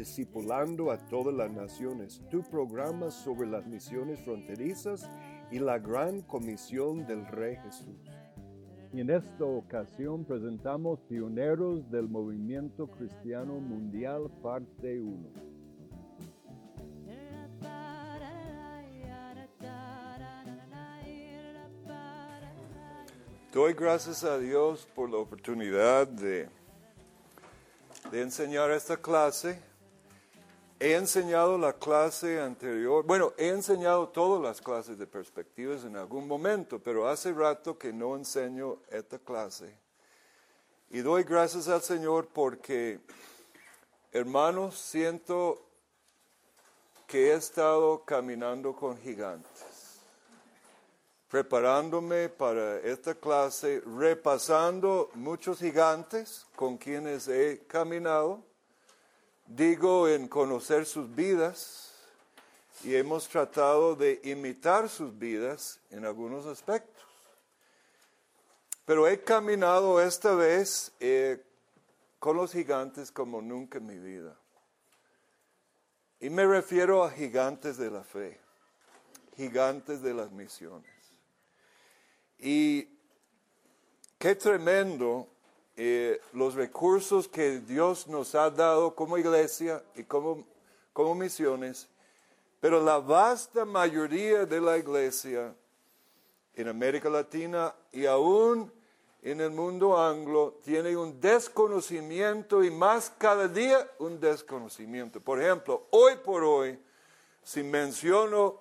Discipulando a todas las naciones, tu programa sobre las misiones fronterizas y la gran comisión del Rey Jesús. Y en esta ocasión presentamos Pioneros del Movimiento Cristiano Mundial, parte 1. Doy gracias a Dios por la oportunidad de de enseñar esta clase. He enseñado la clase anterior, bueno, he enseñado todas las clases de perspectivas en algún momento, pero hace rato que no enseño esta clase. Y doy gracias al Señor porque, hermanos, siento que he estado caminando con gigantes preparándome para esta clase, repasando muchos gigantes con quienes he caminado, digo en conocer sus vidas, y hemos tratado de imitar sus vidas en algunos aspectos. Pero he caminado esta vez eh, con los gigantes como nunca en mi vida. Y me refiero a gigantes de la fe, gigantes de las misiones. Y qué tremendo eh, los recursos que Dios nos ha dado como iglesia y como, como misiones, pero la vasta mayoría de la iglesia en América Latina y aún en el mundo anglo tiene un desconocimiento y más cada día un desconocimiento. Por ejemplo, hoy por hoy, si menciono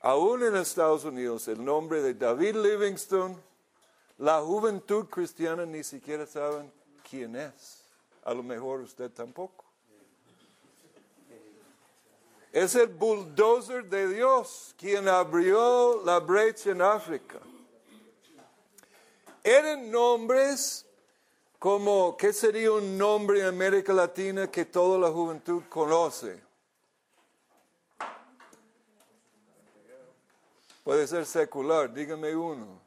aún en Estados Unidos, el nombre de David Livingstone, la juventud cristiana ni siquiera saben quién es. A lo mejor usted tampoco. Es el bulldozer de Dios quien abrió la brecha en África. Eran nombres como, ¿qué sería un nombre en América Latina que toda la juventud conoce? Puede ser secular, dígame uno.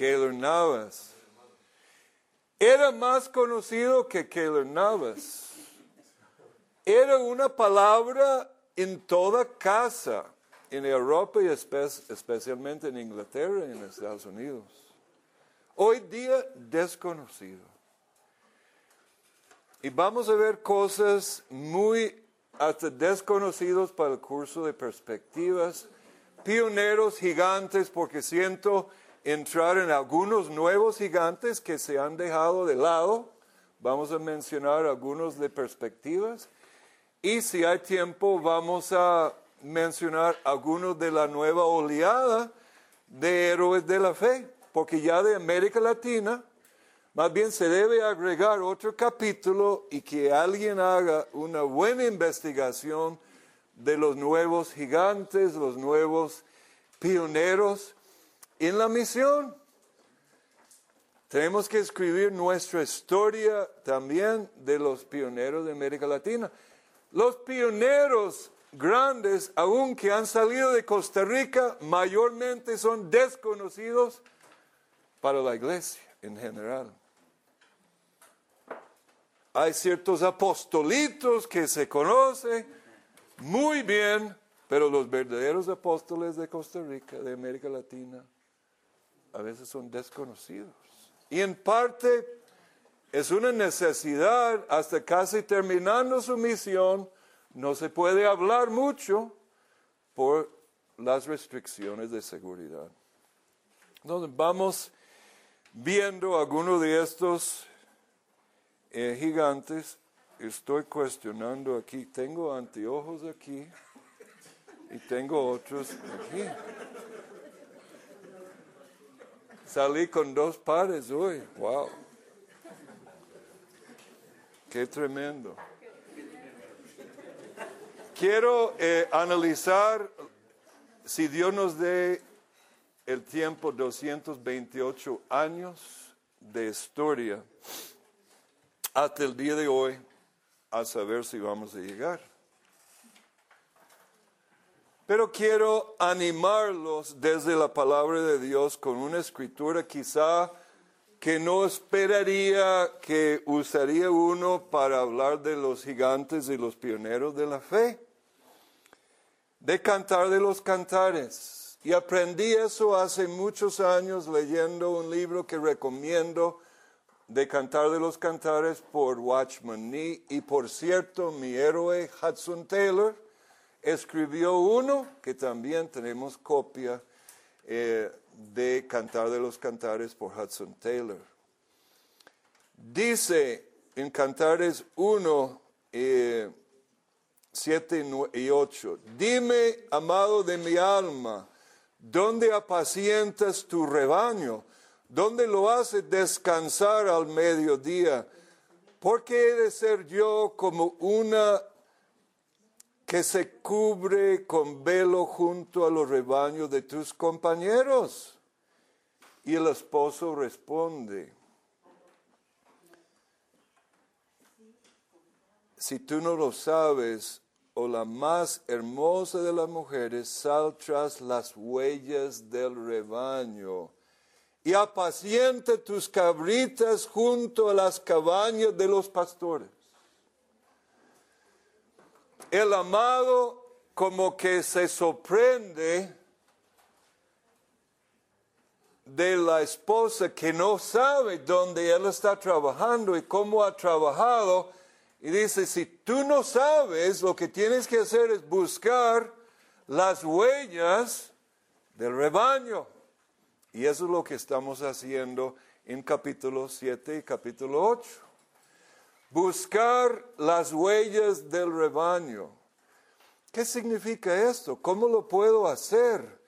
Keylor Navas. Era más conocido que Keylor Navas. Era una palabra en toda casa, en Europa y especialmente en Inglaterra y en Estados Unidos. Hoy día desconocido. Y vamos a ver cosas muy hasta desconocidos para el curso de perspectivas pioneros gigantes porque siento entrar en algunos nuevos gigantes que se han dejado de lado. Vamos a mencionar algunos de perspectivas. Y si hay tiempo, vamos a mencionar algunos de la nueva oleada de héroes de la fe, porque ya de América Latina, más bien se debe agregar otro capítulo y que alguien haga una buena investigación de los nuevos gigantes, los nuevos pioneros en la misión. Tenemos que escribir nuestra historia también de los pioneros de América Latina. Los pioneros grandes, aunque han salido de Costa Rica, mayormente son desconocidos para la iglesia en general. Hay ciertos apostolitos que se conocen muy bien, pero los verdaderos apóstoles de Costa Rica, de América Latina, a veces son desconocidos. Y en parte es una necesidad, hasta casi terminando su misión, no se puede hablar mucho por las restricciones de seguridad. Entonces vamos viendo algunos de estos eh, gigantes. Estoy cuestionando aquí, tengo anteojos aquí y tengo otros aquí. Salí con dos pares hoy, wow. Qué tremendo. Quiero eh, analizar si Dios nos dé el tiempo 228 años de historia hasta el día de hoy a saber si vamos a llegar. Pero quiero animarlos desde la palabra de Dios con una escritura quizá que no esperaría que usaría uno para hablar de los gigantes y los pioneros de la fe, de cantar de los cantares. Y aprendí eso hace muchos años leyendo un libro que recomiendo de Cantar de los Cantares por Watchman Nee. Y por cierto, mi héroe Hudson Taylor escribió uno que también tenemos copia eh, de Cantar de los Cantares por Hudson Taylor. Dice en Cantares 1, 7 eh, y 8, dime, amado de mi alma, ¿dónde apacientas tu rebaño? ¿Dónde lo haces descansar al mediodía? ¿Por qué he de ser yo como una que se cubre con velo junto a los rebaños de tus compañeros. Y el esposo responde, si tú no lo sabes, o la más hermosa de las mujeres, sal tras las huellas del rebaño y apaciente tus cabritas junto a las cabañas de los pastores el amado como que se sorprende de la esposa que no sabe dónde él está trabajando y cómo ha trabajado. Y dice, si tú no sabes, lo que tienes que hacer es buscar las huellas del rebaño. Y eso es lo que estamos haciendo en capítulo 7 y capítulo 8 buscar las huellas del rebaño. ¿Qué significa esto? ¿Cómo lo puedo hacer?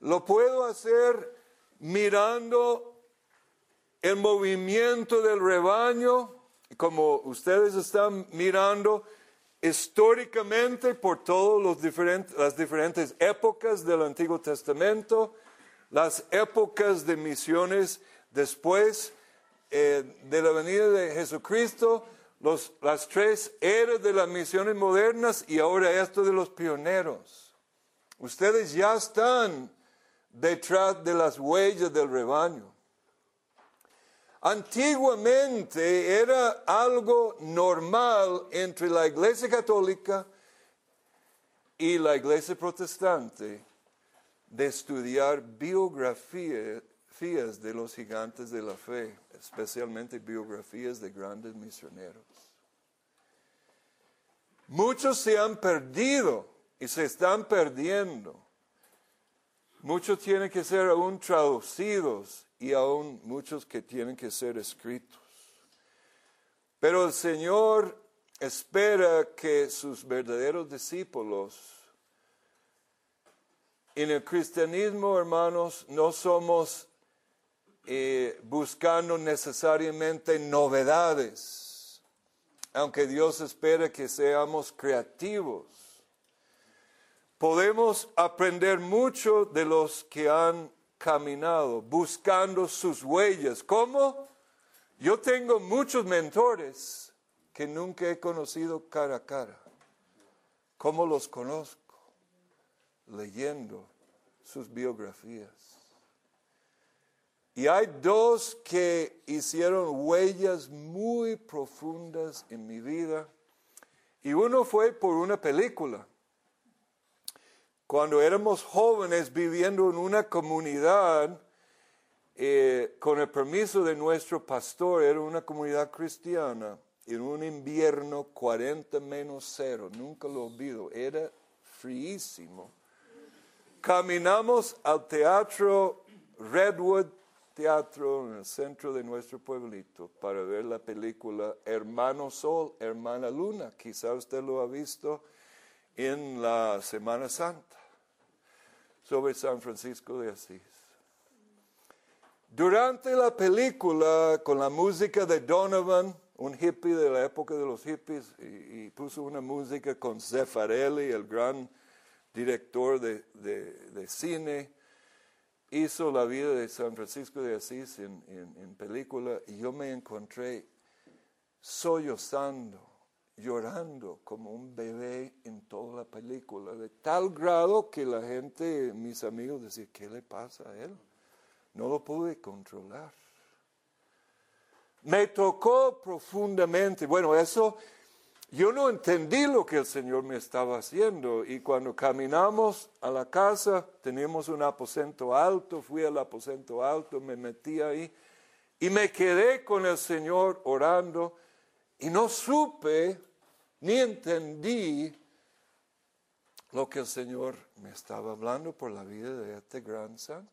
Lo puedo hacer mirando el movimiento del rebaño, como ustedes están mirando históricamente por todas diferentes, las diferentes épocas del Antiguo Testamento, las épocas de misiones después eh, de la venida de Jesucristo, los, las tres eras de las misiones modernas y ahora esto de los pioneros. Ustedes ya están detrás de las huellas del rebaño. Antiguamente era algo normal entre la iglesia católica y la iglesia protestante de estudiar biografía, de los gigantes de la fe, especialmente biografías de grandes misioneros. Muchos se han perdido y se están perdiendo. Muchos tienen que ser aún traducidos y aún muchos que tienen que ser escritos. Pero el Señor espera que sus verdaderos discípulos en el cristianismo, hermanos, no somos eh, buscando necesariamente novedades, aunque Dios espera que seamos creativos podemos aprender mucho de los que han caminado, buscando sus huellas. ¿Cómo? Yo tengo muchos mentores que nunca he conocido cara a cara. ¿Cómo los conozco? Leyendo sus biografías. Y hay dos que hicieron huellas muy profundas en mi vida. Y uno fue por una película. Cuando éramos jóvenes viviendo en una comunidad, eh, con el permiso de nuestro pastor, era una comunidad cristiana, en un invierno 40 menos cero, nunca lo olvido, era fríísimo. Caminamos al teatro Redwood Teatro en el centro de nuestro pueblito para ver la película Hermano Sol, Hermana Luna. Quizá usted lo ha visto en la Semana Santa sobre San Francisco de Asís. Durante la película, con la música de Donovan, un hippie de la época de los hippies, y, puso una música con Zeffirelli, el gran director de, de, cine, hizo la vida de San Francisco de Asís en, en película, y yo me encontré sollozando llorando como un bebé en toda la película, de tal grado que la gente, mis amigos, decían, ¿qué le pasa a él? No lo pude controlar. Me tocó profundamente. Bueno, eso, yo no entendí lo que el Señor me estaba haciendo. Y cuando caminamos a la casa, teníamos un aposento alto, fui al aposento alto, me metí ahí y me quedé con el Señor orando y no supe ni entendí lo que el Señor me estaba hablando por la vida de este gran santo.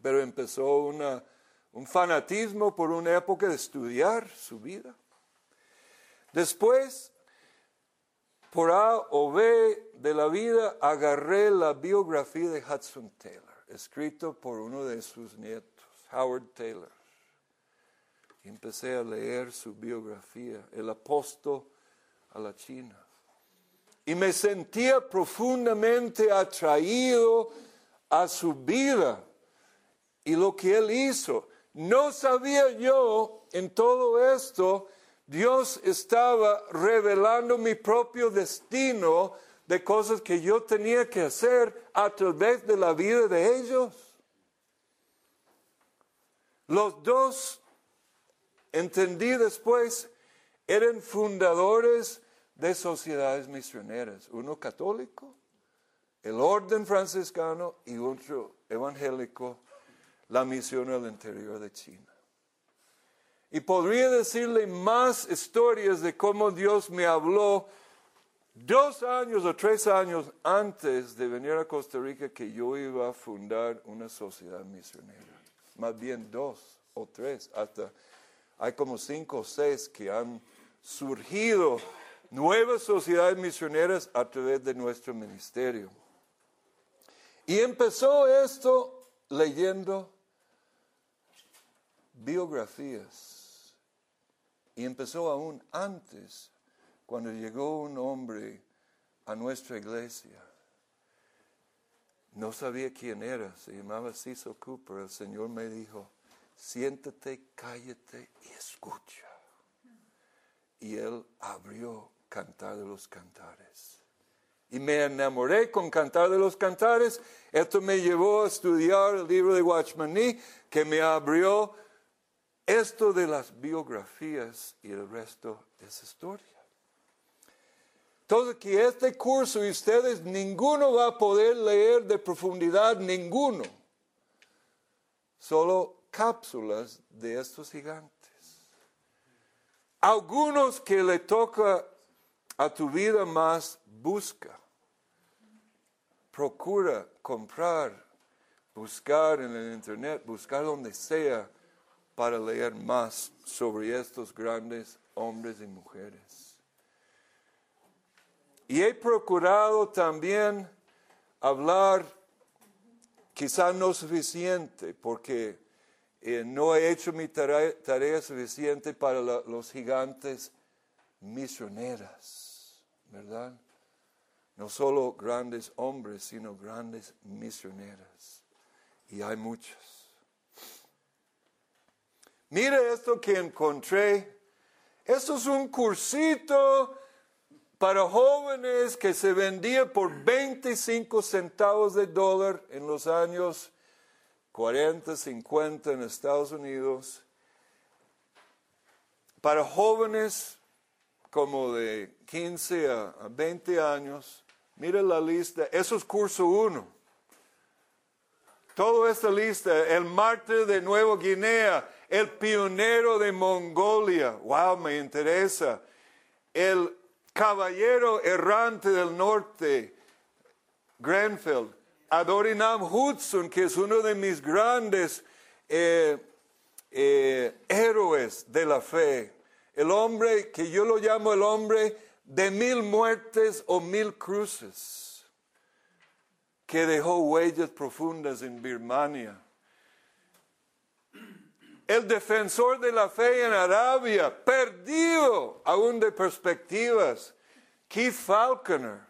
Pero empezó una, un fanatismo por una época de estudiar su vida. Después, por A o B de la vida, agarré la biografía de Hudson Taylor, escrito por uno de sus nietos, Howard Taylor empecé a leer su biografía, el apóstol a la China. Y me sentía profundamente atraído a su vida y lo que él hizo. No sabía yo en todo esto, Dios estaba revelando mi propio destino de cosas que yo tenía que hacer a través de la vida de ellos. Los dos Entendí después, eran fundadores de sociedades misioneras, uno católico, el orden franciscano y otro evangélico, la misión al interior de China. Y podría decirle más historias de cómo Dios me habló dos años o tres años antes de venir a Costa Rica que yo iba a fundar una sociedad misionera. Más bien dos o tres, hasta hay como cinco o seis que han surgido nuevas sociedades misioneras a través de nuestro ministerio. Y empezó esto leyendo biografías. Y empezó aún antes, cuando llegó un hombre a nuestra iglesia. No sabía quién era, se llamaba Cecil Cooper. El Señor me dijo, siéntate, cállate y escucha. Y él abrió Cantar de los Cantares. Y me enamoré con Cantar de los Cantares. Esto me llevó a estudiar el libro de Watchman Nee, que me abrió esto de las biografías y el resto es historia. Entonces, que este curso y ustedes, ninguno va a poder leer de profundidad, ninguno. Solo cápsulas de estos gigantes. Algunos que le toca a tu vida más, busca, procura comprar, buscar en el internet, buscar donde sea para leer más sobre estos grandes hombres y mujeres. Y he procurado también hablar, quizá no suficiente, porque eh, no he hecho mi tarea, suficiente para los gigantes misioneras, ¿verdad? no solo grandes hombres, sino grandes misioneras. Y hay muchas. Mire esto que encontré. Esto es un cursito para jóvenes que se vendía por 25 centavos de dólar en los años 40, 50 en Estados Unidos. Para jóvenes como de 15 a 20 años, mire la lista, eso es curso 1. Toda esta lista, el mártir de Nueva Guinea, el pionero de Mongolia, wow, me interesa, el caballero errante del norte, Grenfell, Adorinam Hudson, que es uno de mis grandes eh, eh, héroes de la fe, el hombre que yo lo llamo el hombre de mil muertes o mil cruces, que dejó huellas profundas en Birmania. El defensor de la fe en Arabia, perdido aún de perspectivas, Keith Falconer,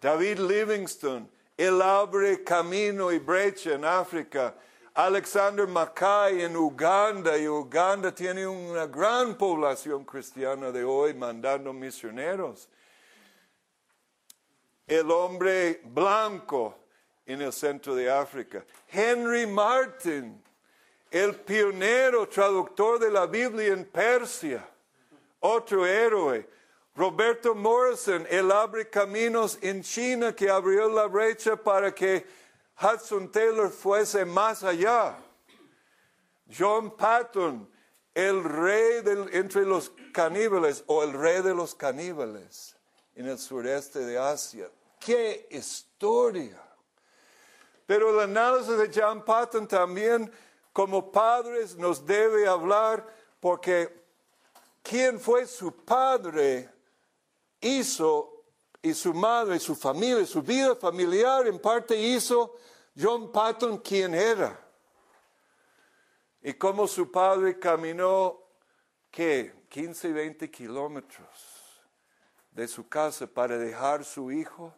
David Livingstone, él abre camino y brecha en África, Alexander Mackay en Uganda, y Uganda tiene una gran población cristiana de hoy mandando misioneros. El hombre blanco en el centro de África. Henry Martin, el pionero traductor de la Biblia en Persia, otro héroe. Roberto Morrison, el abre caminos en China que abrió la brecha para que Hudson Taylor fuese más allá. John Patton, el rey entre los caníbales o el rey de los caníbales en el sureste de Asia. ¡Qué historia! Pero el análisis de John Patton también como padres nos debe hablar porque quién fue su padre hizo y su madre, su familia, su vida familiar en parte hizo John Patton quien era. Y cómo su padre caminó, ¿qué? 15 y 20 kilómetros de su casa para dejar su hijo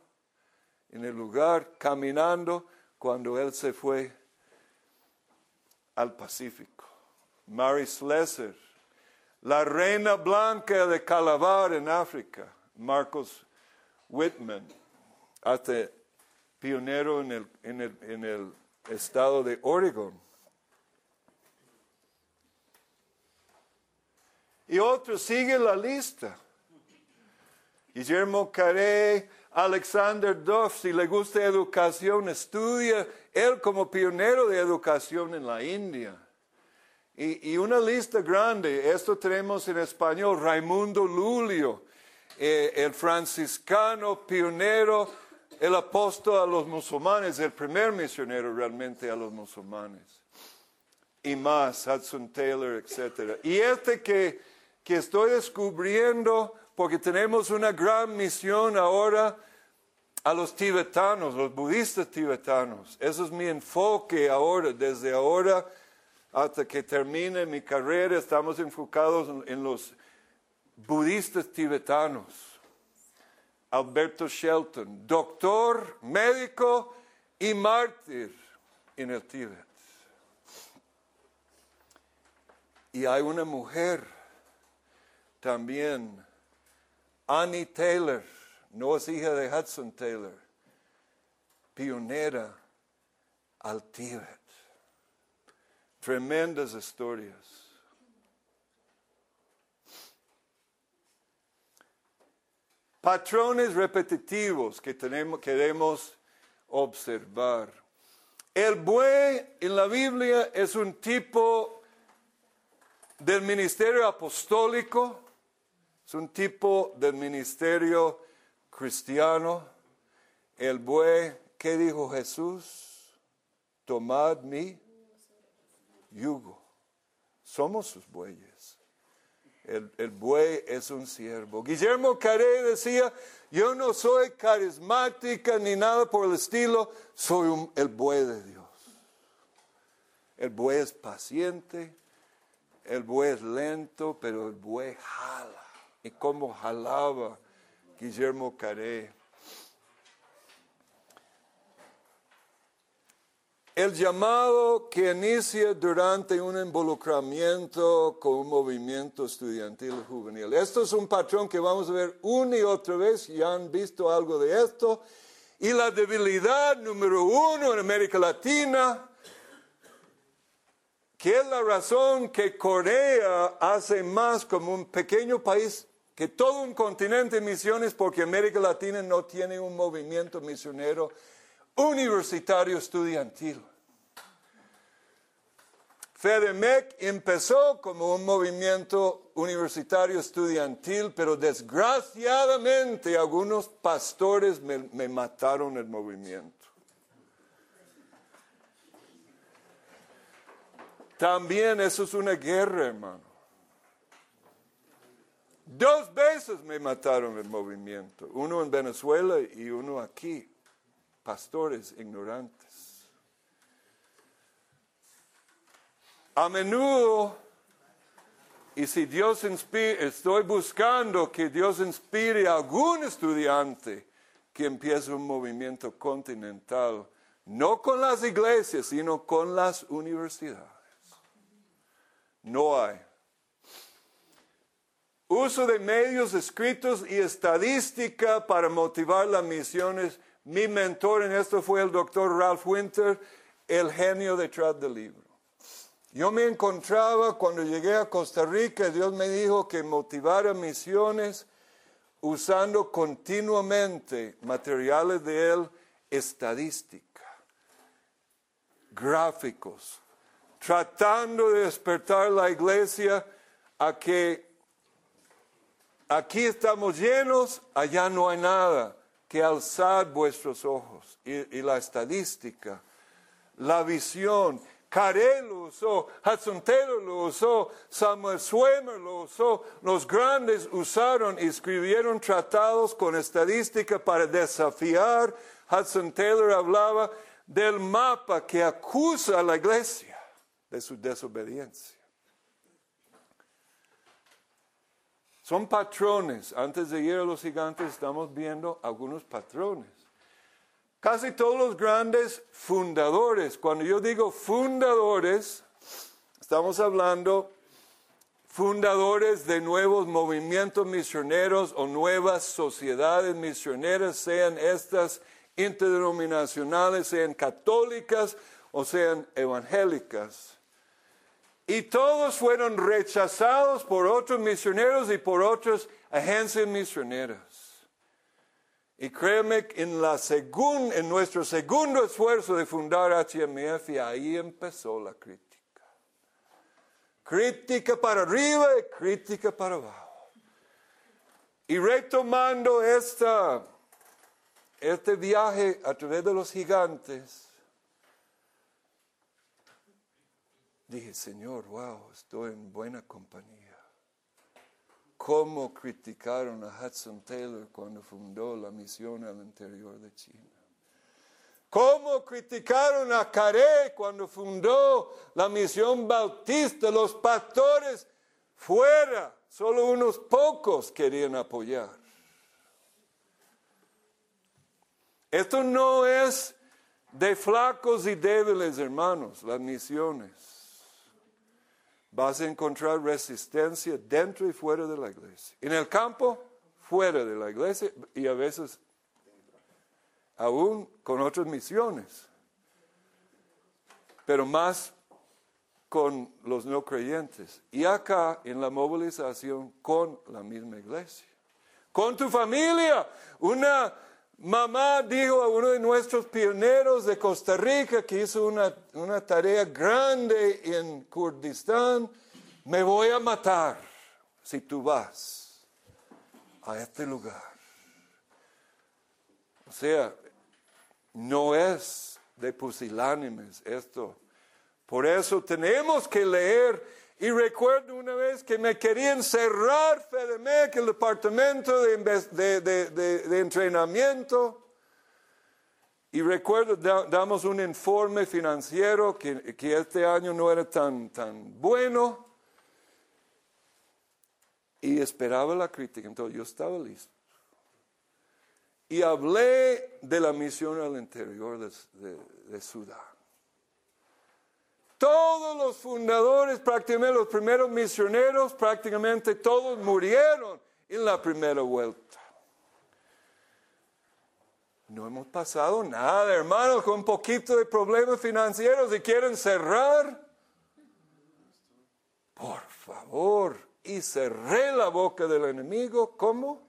en el lugar caminando cuando él se fue al Pacífico. Mary Slessor, la reina blanca de Calabar en África, Marcos Whitman, hasta pionero en el, en el, en el estado de Oregon. Y otros sigue la lista. Guillermo Carré, Alexander Duff, si le gusta educación, estudia él como pionero de educación en la India. Y, una lista grande, esto tenemos en español, Raimundo Lulio, eh, el franciscano pionero, el apóstol a los musulmanes, el primer misionero realmente a los musulmanes. Y más, Hudson Taylor, etc. Y este que, que estoy descubriendo, porque tenemos una gran misión ahora a los tibetanos, los budistas tibetanos. Eso es mi enfoque ahora, desde ahora hasta que termine mi carrera, estamos enfocados en los budistas tibetanos. Alberto Shelton, doctor, médico y mártir en el Tíbet. Y hay una mujer también, Annie Taylor, no es hija de Hudson Taylor, pionera al Tíbet. Tremendas historias. Patrones repetitivos que tenemos, queremos observar. El buey en la Biblia es un tipo del ministerio apostólico, es un tipo del ministerio cristiano. El buey, ¿qué dijo Jesús? Tomad mi yugo. Somos sus bueyes. El, buey es un siervo. Guillermo Carey decía, yo no soy carismática ni nada por el estilo, soy el buey de Dios. El buey es paciente, el buey es lento, pero el buey jala y cómo jalaba Guillermo Caré. El llamado que inicia durante un involucramiento con un movimiento estudiantil juvenil. Esto es un patrón que vamos a ver una y otra vez, ya han visto algo de esto. Y la debilidad número uno en América Latina, que es la razón que Corea hace más como un pequeño país que todo un continente de misiones, porque América Latina no tiene un movimiento misionero universitario estudiantil. FEDEMEC empezó como un movimiento universitario estudiantil, pero desgraciadamente algunos pastores me, me mataron el movimiento. También eso es una guerra, hermano. Dos veces me mataron el movimiento, uno en Venezuela y uno aquí, pastores ignorantes. A menudo, y si Dios inspira, estoy buscando que Dios inspire a algún estudiante que empiece un movimiento continental, no con las iglesias, sino con las universidades. No hay. Uso de medios escritos y estadística para motivar las misiones. Mi mentor en esto fue el doctor Ralph Winter, el genio detrás del libro. Yo me encontraba cuando llegué a Costa Rica, Dios me dijo que motivara misiones usando continuamente materiales de él, estadística, gráficos, tratando de despertar la iglesia a que Aquí estamos llenos, allá no hay nada. Que alzad vuestros ojos. Y, la estadística, la visión. Carey lo usó, Hudson Taylor lo usó, Samuel Swimmer lo usó. Los grandes usaron y escribieron tratados con estadística para desafiar. Hudson Taylor hablaba del mapa que acusa a la iglesia de su desobediencia. Son patrones. Antes de ir a los gigantes estamos viendo algunos patrones. Casi todos los grandes fundadores, cuando yo digo fundadores, estamos hablando fundadores de nuevos movimientos misioneros o nuevas sociedades misioneras, sean estas interdenominacionales, sean católicas o sean evangélicas. Y todos fueron rechazados por otros misioneros y por otras agencias misioneras. Y créeme en, la en nuestro segundo esfuerzo de fundar HMF, ahí empezó la crítica. Crítica para arriba y crítica para abajo. Y retomando este viaje a través de los gigantes, Dije, Señor, wow, estoy en buena compañía. ¿Cómo criticaron a Hudson Taylor cuando fundó la misión al interior de China? ¿Cómo criticaron a Carey cuando fundó la misión bautista? Los pastores fuera, solo unos pocos querían apoyar. Esto no es de flacos y débiles, hermanos, las misiones vas a encontrar resistencia dentro y fuera de la iglesia. En el campo, fuera de la iglesia y a veces aún con otras misiones, pero más con los no creyentes. Y acá en la movilización con la misma iglesia. Con tu familia, una Mamá dijo a uno de nuestros pioneros de Costa Rica que hizo una, una tarea grande en Kurdistán, me voy a matar si tú vas a este lugar. O sea, no es de pusilánimes esto. Por eso tenemos que leer y recuerdo una vez que me querían cerrar FEDEMEC, el departamento de, entrenamiento. Y recuerdo, damos un informe financiero que, que, este año no era tan, tan bueno. Y esperaba la crítica, entonces yo estaba listo. Y hablé de la misión al interior de Sudán. Todos los fundadores, prácticamente los primeros misioneros, prácticamente todos murieron en la primera vuelta. No hemos pasado nada, hermanos, con un poquito de problemas financieros y quieren cerrar. Por favor, y cerré la boca del enemigo. ¿Cómo?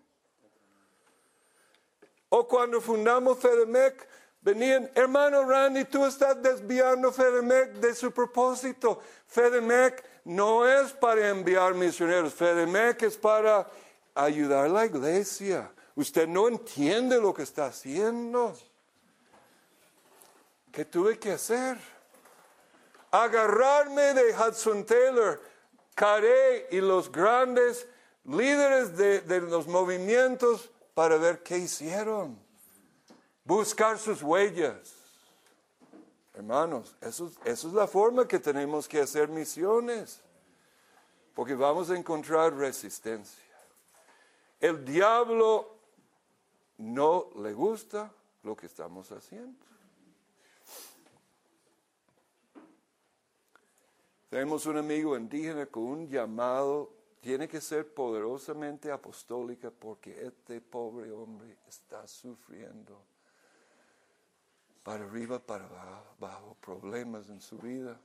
O cuando fundamos FEDEMEC, venían, hermano Randy, tú estás desviando FEDEMEC de su propósito. FEDEMEC no es para enviar misioneros, FEDEMEC es para ayudar a la iglesia. Usted no entiende lo que está haciendo. ¿Qué tuve que hacer? Agarrarme de Hudson Taylor, Carey y los grandes líderes de, de los movimientos para ver qué hicieron. Buscar sus huellas. Hermanos, eso, es la forma que tenemos que hacer misiones, porque vamos a encontrar resistencia. El diablo no le gusta lo que estamos haciendo. Tenemos un amigo indígena con un llamado, tiene que ser poderosamente apostólica porque este pobre hombre está sufriendo para arriba, para abajo, bajo problemas en su vida.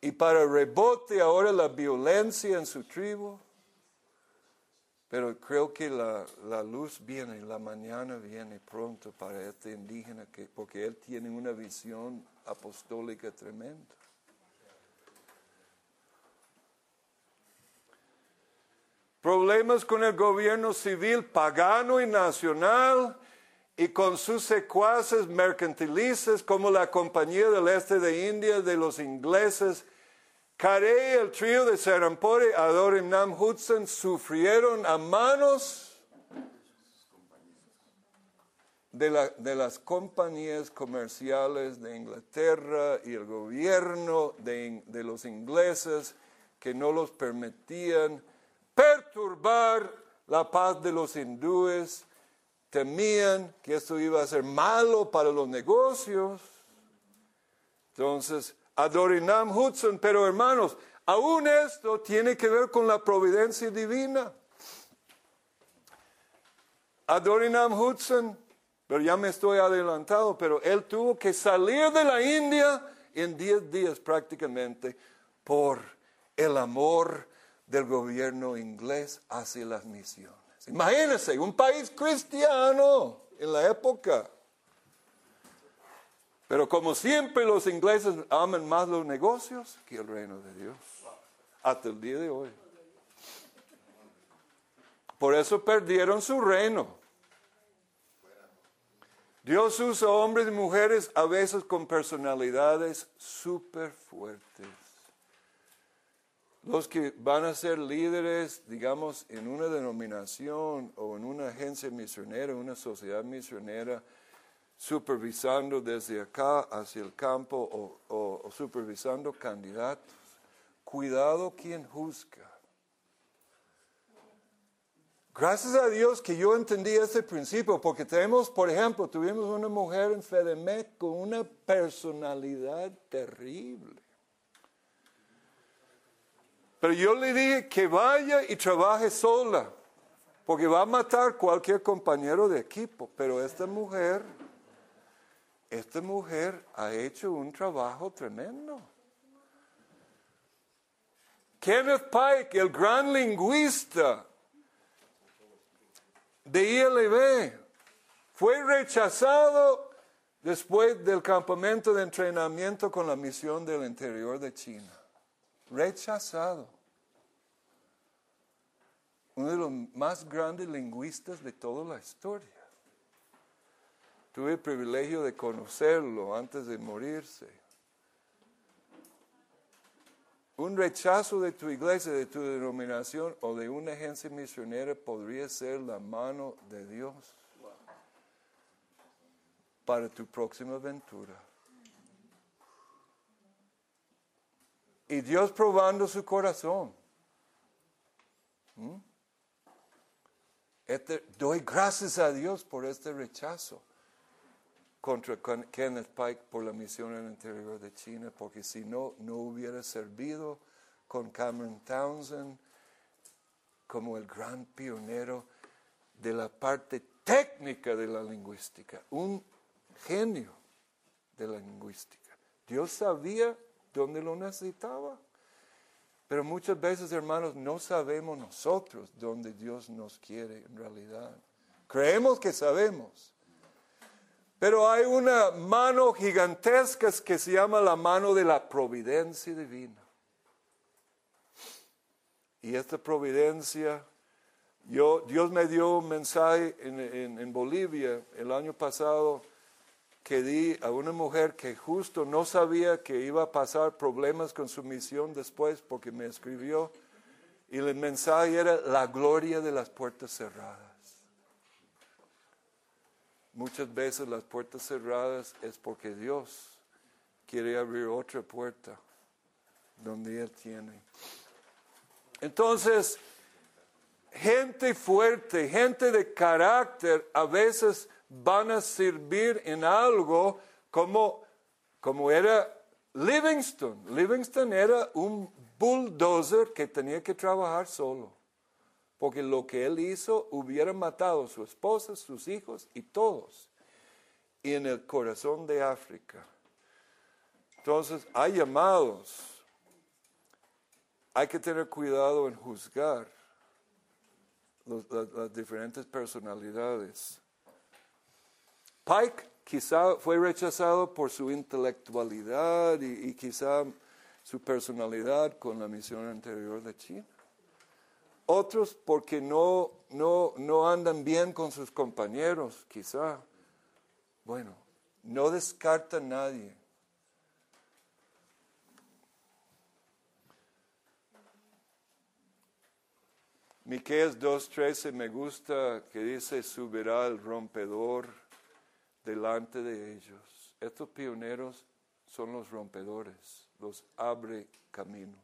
Y para rebote ahora la violencia en su tribu. Pero creo que la, la, luz viene, la mañana viene pronto para este indígena, que, porque él tiene una visión apostólica tremenda. Problemas con el gobierno civil pagano y nacional y con sus secuaces mercantilistas como la Compañía del Este de India de los ingleses Carey, el trío de Serampore, Adorim Nam Hudson sufrieron a manos de, la, de, las compañías comerciales de Inglaterra y el gobierno de, de los ingleses que no los permitían perturbar la paz de los hindúes, temían que esto iba a ser malo para los negocios. Entonces, Adorinam Hudson, pero hermanos, aún esto tiene que ver con la providencia divina. Adorinam Hudson, pero ya me estoy adelantado, pero él tuvo que salir de la India en 10 días prácticamente por el amor del gobierno inglés hacia las misiones. Imagínense, un país cristiano en la época. Pero como siempre los ingleses aman más los negocios que el reino de Dios. Hasta el día de hoy. Por eso perdieron su reino. Dios usa hombres y mujeres a veces con personalidades súper fuertes. Los que van a ser líderes, digamos, en una denominación o en una agencia misionera, una sociedad misionera, supervisando desde acá hacia el campo o, supervisando candidatos. Cuidado quien juzga. Gracias a Dios que yo entendí ese principio, porque tenemos, por ejemplo, tuvimos una mujer en Fedemec con una personalidad terrible. Pero yo le dije que vaya y trabaje sola, porque va a matar cualquier compañero de equipo. Pero esta mujer esta mujer ha hecho un trabajo tremendo. Kenneth Pike, el gran lingüista de ILB, fue rechazado después del campamento de entrenamiento con la misión del interior de China. Rechazado. Uno de los más grandes lingüistas de toda la historia. Tuve el privilegio de conocerlo antes de morirse. Un rechazo de tu iglesia, de tu denominación o de una agencia misionera podría ser la mano de Dios para tu próxima aventura. Y Dios probando su corazón. ¿Mm? Este, doy gracias a Dios por este rechazo. contra Ken- Kenneth Pike por la misión en el interior de China, porque si no, no hubiera servido con Cameron Townsend como el gran pionero de la parte técnica de la lingüística, un genio de la lingüística. Dios sabía dónde lo necesitaba, pero muchas veces, hermanos, no sabemos nosotros dónde Dios nos quiere en realidad. Creemos que sabemos. Pero hay una mano gigantesca que se llama la mano de la providencia divina. Y esta providencia, yo, Dios me dio un mensaje en, en- en Bolivia el año pasado que di a una mujer que justo no sabía que iba a pasar problemas con su misión después porque me escribió. Y el mensaje era la gloria de las puertas cerradas. Muchas veces las puertas cerradas es porque Dios quiere abrir otra puerta donde Él tiene. Entonces, gente fuerte, gente de carácter, a veces van a servir en algo como, como era Livingston. Livingston era un bulldozer que tenía que trabajar solo, porque lo que él hizo hubiera matado a su esposa, sus hijos y todos. Y en el corazón de África. Entonces, hay llamados. Hay que tener cuidado en juzgar las, las diferentes personalidades. Pike quizá fue rechazado por su intelectualidad y, y quizá su personalidad con la misión anterior de China. Otros porque no, no, no andan bien con sus compañeros, quizá. Bueno, no descarta a nadie. Miqueas 2.13 me gusta que dice, subirá el rompedor delante de ellos. Estos pioneros son los rompedores, los abre caminos.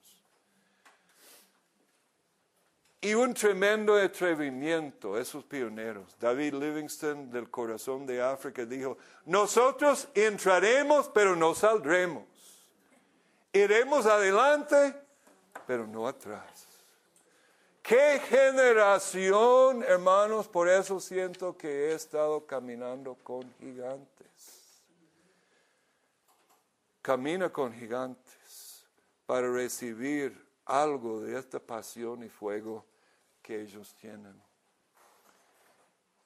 Y un tremendo atrevimiento, esos pioneros. David Livingston del corazón de África dijo, nosotros entraremos pero no saldremos. Iremos adelante pero no atrás. Qué generación, hermanos, por eso siento que he estado caminando con gigantes. Camina con gigantes para recibir algo de esta pasión y fuego que ellos tienen.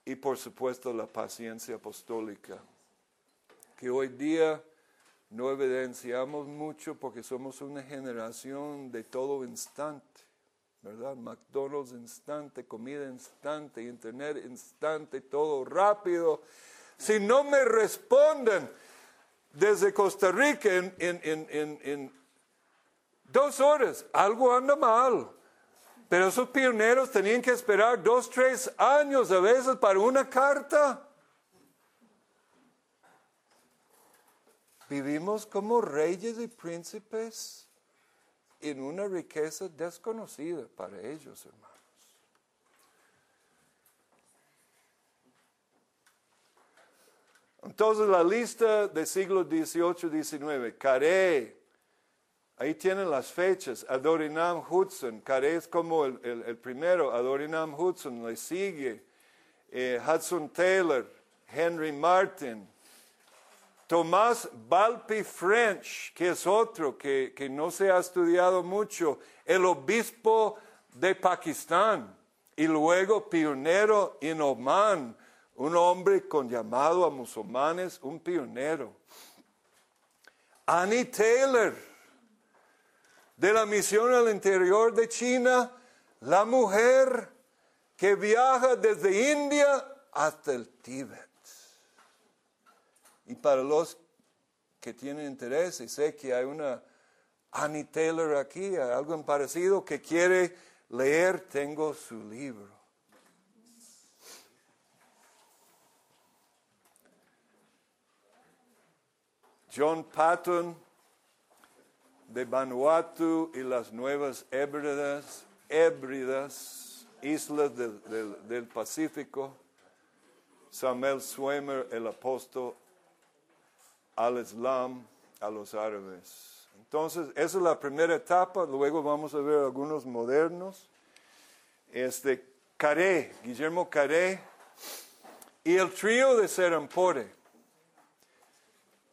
Y por supuesto la paciencia apostólica, que hoy día no evidenciamos mucho porque somos una generación de todo instante. ¿Verdad? McDonald's instante, comida instante, internet instante, todo rápido. Si no me responden desde Costa Rica en, en, en, dos horas, algo anda mal. Pero esos pioneros tenían que esperar dos, tres años a veces para una carta. Vivimos como reyes y príncipes en una riqueza desconocida para ellos, hermanos. Entonces la lista del siglo XVIII, XIX, Caré, ahí tienen las fechas, Adorinam Hudson, Caré es como el, el- el primero, Adorinam Hudson le sigue, eh, Hudson Taylor, Henry Martin, Tomás Balpi French, que es otro que, que no se ha estudiado mucho, el obispo de Pakistán y luego pionero en Oman, un hombre con llamado a musulmanes, un pionero. Annie Taylor, de la misión al interior de China, la mujer que viaja desde India hasta el Tíbet. Y para los que tienen interés, y sé que hay una Annie Taylor aquí, algo parecido, que quiere leer, tengo su libro. John Patton de Vanuatu y las Nuevas Hébridas, Hébridas islas del, del- Pacífico. Samuel Swimmer, el apóstol al Islam, a los árabes. Entonces, esa es la primera etapa, luego vamos a ver algunos modernos. Este, Caré, Guillermo Caré, y el trío de Serampore.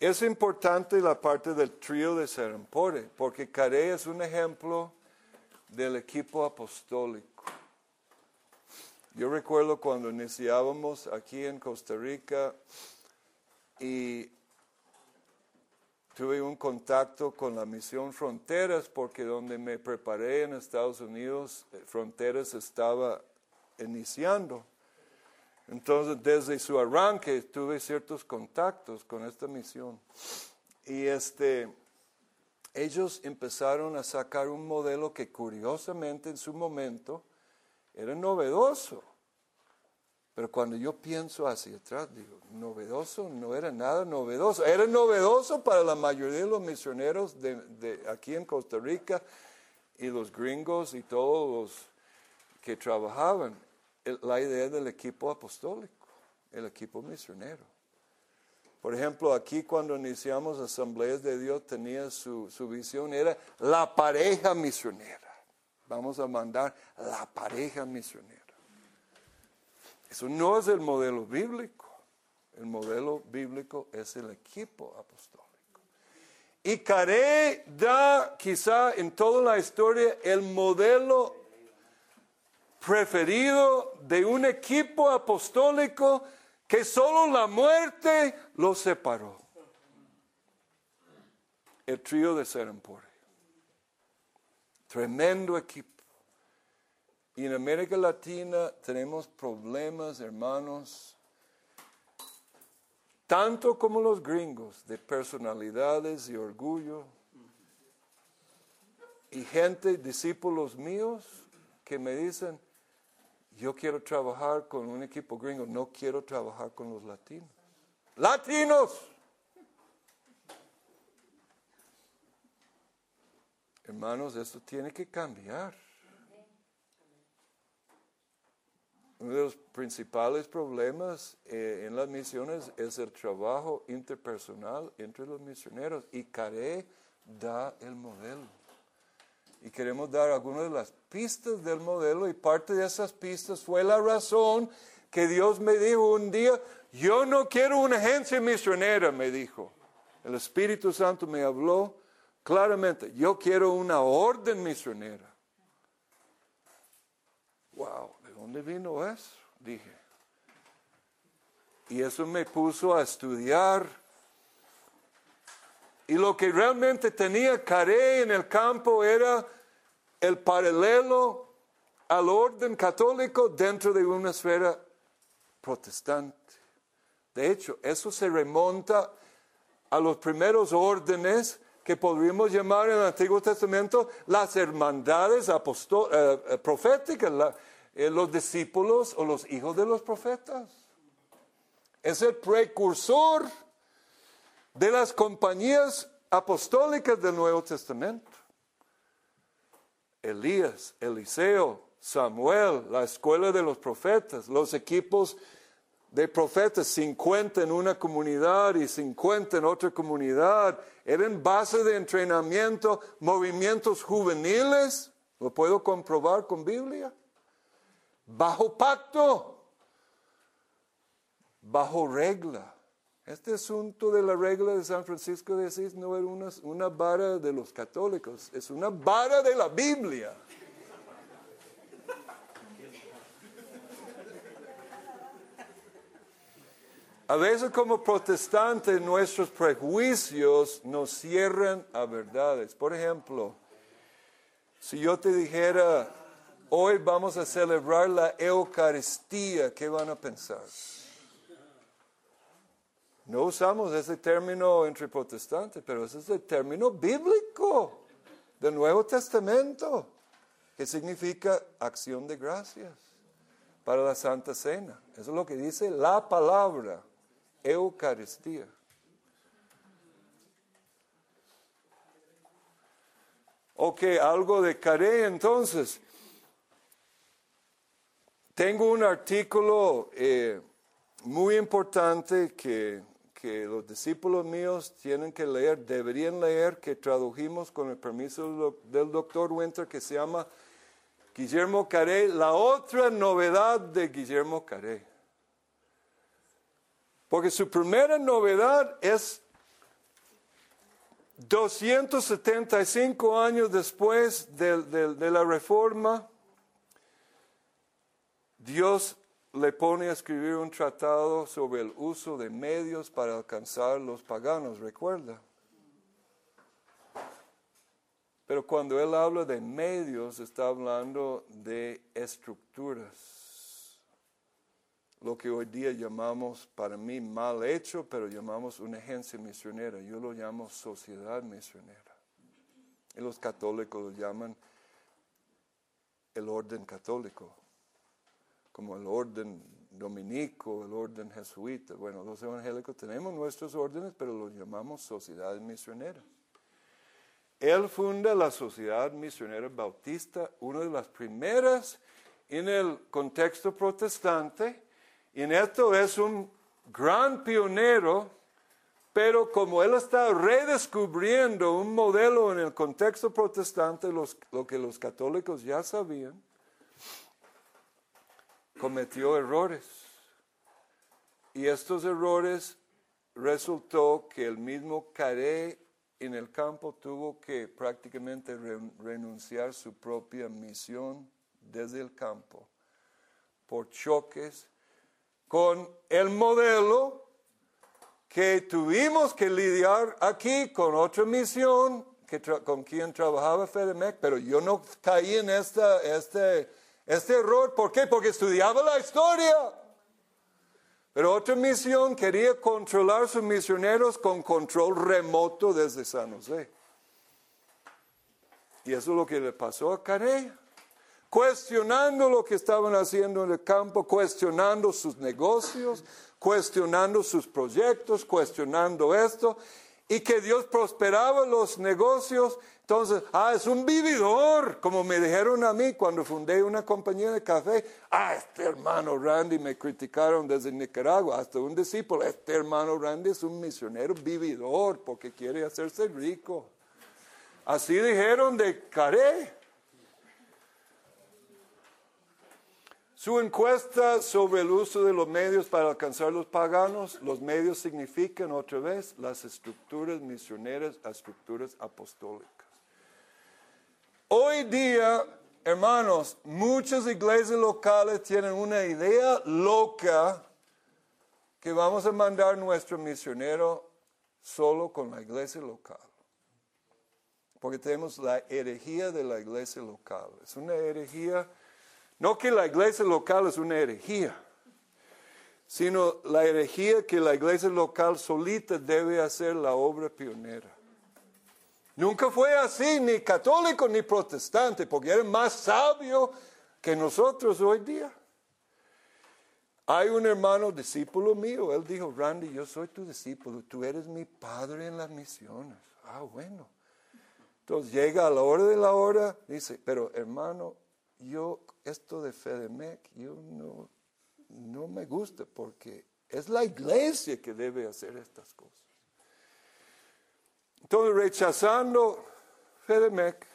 Es importante la parte del trío de Serampore, porque Caré es un ejemplo del equipo apostólico. Yo recuerdo cuando iniciábamos aquí en Costa Rica y tuve un contacto con la misión Fronteras, porque donde me preparé en Estados Unidos, eh, Fronteras estaba iniciando. Entonces, desde su arranque tuve ciertos contactos con esta misión. Y este, ellos empezaron a sacar un modelo que curiosamente en su momento era novedoso. Pero cuando yo pienso hacia atrás, digo, novedoso no era nada novedoso. Era novedoso para la mayoría de los misioneros de, aquí en Costa Rica y los gringos y todos los que trabajaban. la idea del equipo apostólico, el equipo misionero. Por ejemplo, aquí cuando iniciamos Asambleas de Dios tenía su, su visión, era la pareja misionera. Vamos a mandar la pareja misionera. Eso no es el modelo bíblico. El modelo bíblico es el equipo apostólico. Y Caré da quizá en toda la historia el modelo preferido de un equipo apostólico que solo la muerte lo separó. El trío de Serampore. Tremendo equipo. Y en América Latina tenemos problemas, hermanos, tanto como los gringos, de personalidades y orgullo. Y gente, discípulos míos, que me dicen, yo quiero trabajar con un equipo gringo, no quiero trabajar con los latinos. Latinos. Hermanos, esto tiene que cambiar. Uno de los principales problemas eh, en las misiones es el trabajo interpersonal entre los misioneros y Caré da el modelo. Y queremos dar algunas de las pistas del modelo y parte de esas pistas fue la razón que Dios me dijo un día, yo no quiero una agencia misionera, me dijo. El Espíritu Santo me habló claramente, yo quiero una orden misionera. Wow, dónde vino eso? Dije. Y eso me puso a estudiar. Y lo que realmente tenía Caré en el campo era el paralelo al orden católico dentro de una esfera protestante. De hecho, eso se remonta a los primeros órdenes que podríamos llamar en el Antiguo Testamento las hermandades eh, eh, proféticas, los discípulos o los hijos de los profetas. Es el precursor de las compañías apostólicas del Nuevo Testamento. Elías, Eliseo, Samuel, la escuela de los profetas, los equipos de profetas, 50 en una comunidad y 50 en otra comunidad, eran base de entrenamiento, movimientos juveniles, lo puedo comprobar con Biblia bajo pacto, bajo regla. Este asunto de la regla de San Francisco de Asís no era una, una vara de los católicos, es una vara de la Biblia. A veces como protestantes nuestros prejuicios nos cierran a verdades. Por ejemplo, si yo te dijera, Hoy vamos a celebrar la Eucaristía. ¿Qué van a pensar? No usamos ese término entre protestantes, pero ese es el término bíblico del Nuevo Testamento, que significa acción de gracias para la Santa Cena. Eso es lo que dice la palabra Eucaristía. Ok, algo de caré entonces. Tengo un artículo eh, muy importante que, que los discípulos míos tienen que leer, deberían leer, que tradujimos con el permiso del doctor Winter, que se llama Guillermo Caré, la otra novedad de Guillermo Caré. Porque su primera novedad es 275 años después de, de la reforma, Dios le pone a escribir un tratado sobre el uso de medios para alcanzar los paganos, recuerda. Pero cuando él habla de medios, está hablando de estructuras. Lo que hoy día llamamos, para mí, mal hecho, pero llamamos una agencia misionera. Yo lo llamo sociedad misionera. Y los católicos lo llaman el orden católico como el orden dominico, el orden jesuita. Bueno, los evangélicos tenemos nuestros órdenes, pero los llamamos sociedades misioneras. Él funda la Sociedad Misionera Bautista, una de las primeras en el contexto protestante, y en esto es un gran pionero, pero como él está redescubriendo un modelo en el contexto protestante, lo que los católicos ya sabían, cometió errores. Y estos errores resultó que el mismo Caré en el campo tuvo que prácticamente renunciar su propia misión desde el campo por choques con el modelo que tuvimos que lidiar aquí con otra misión que con quien trabajaba Fedemec, pero yo no caí en esta, este este error, ¿por qué? Porque estudiaba la historia. Pero otra misión quería controlar sus misioneros con control remoto desde San José. Y eso es lo que le pasó a Carey. Cuestionando lo que estaban haciendo en el campo, cuestionando sus negocios, cuestionando sus proyectos, cuestionando esto, y que Dios prosperaba los negocios entonces, ah, es un vividor, como me dijeron a mí cuando fundé una compañía de café. Ah, este hermano Randy me criticaron desde Nicaragua, hasta un discípulo. Este hermano Randy es un misionero vividor porque quiere hacerse rico. Así dijeron de Caré. Su encuesta sobre el uso de los medios para alcanzar los paganos, los medios significan otra vez las estructuras misioneras a estructuras apostólicas. Hoy día, hermanos, muchas iglesias locales tienen una idea loca que vamos a mandar nuestro misionero solo con la iglesia local. Porque tenemos la herejía de la iglesia local. Es una herejía, no que la iglesia local es una herejía, sino la herejía que la iglesia local solita debe hacer la obra pionera. Nunca fue así, ni católico ni protestante, porque era más sabio que nosotros hoy día. Hay un hermano discípulo mío, él dijo, Randy, yo soy tu discípulo, tú eres mi padre en las misiones. Ah, bueno. Entonces llega a la hora de la hora, dice, pero hermano, yo esto de Fedemec, yo no, no me gusta porque es la iglesia que debe hacer estas cosas. Entonces, rechazando Fedemec,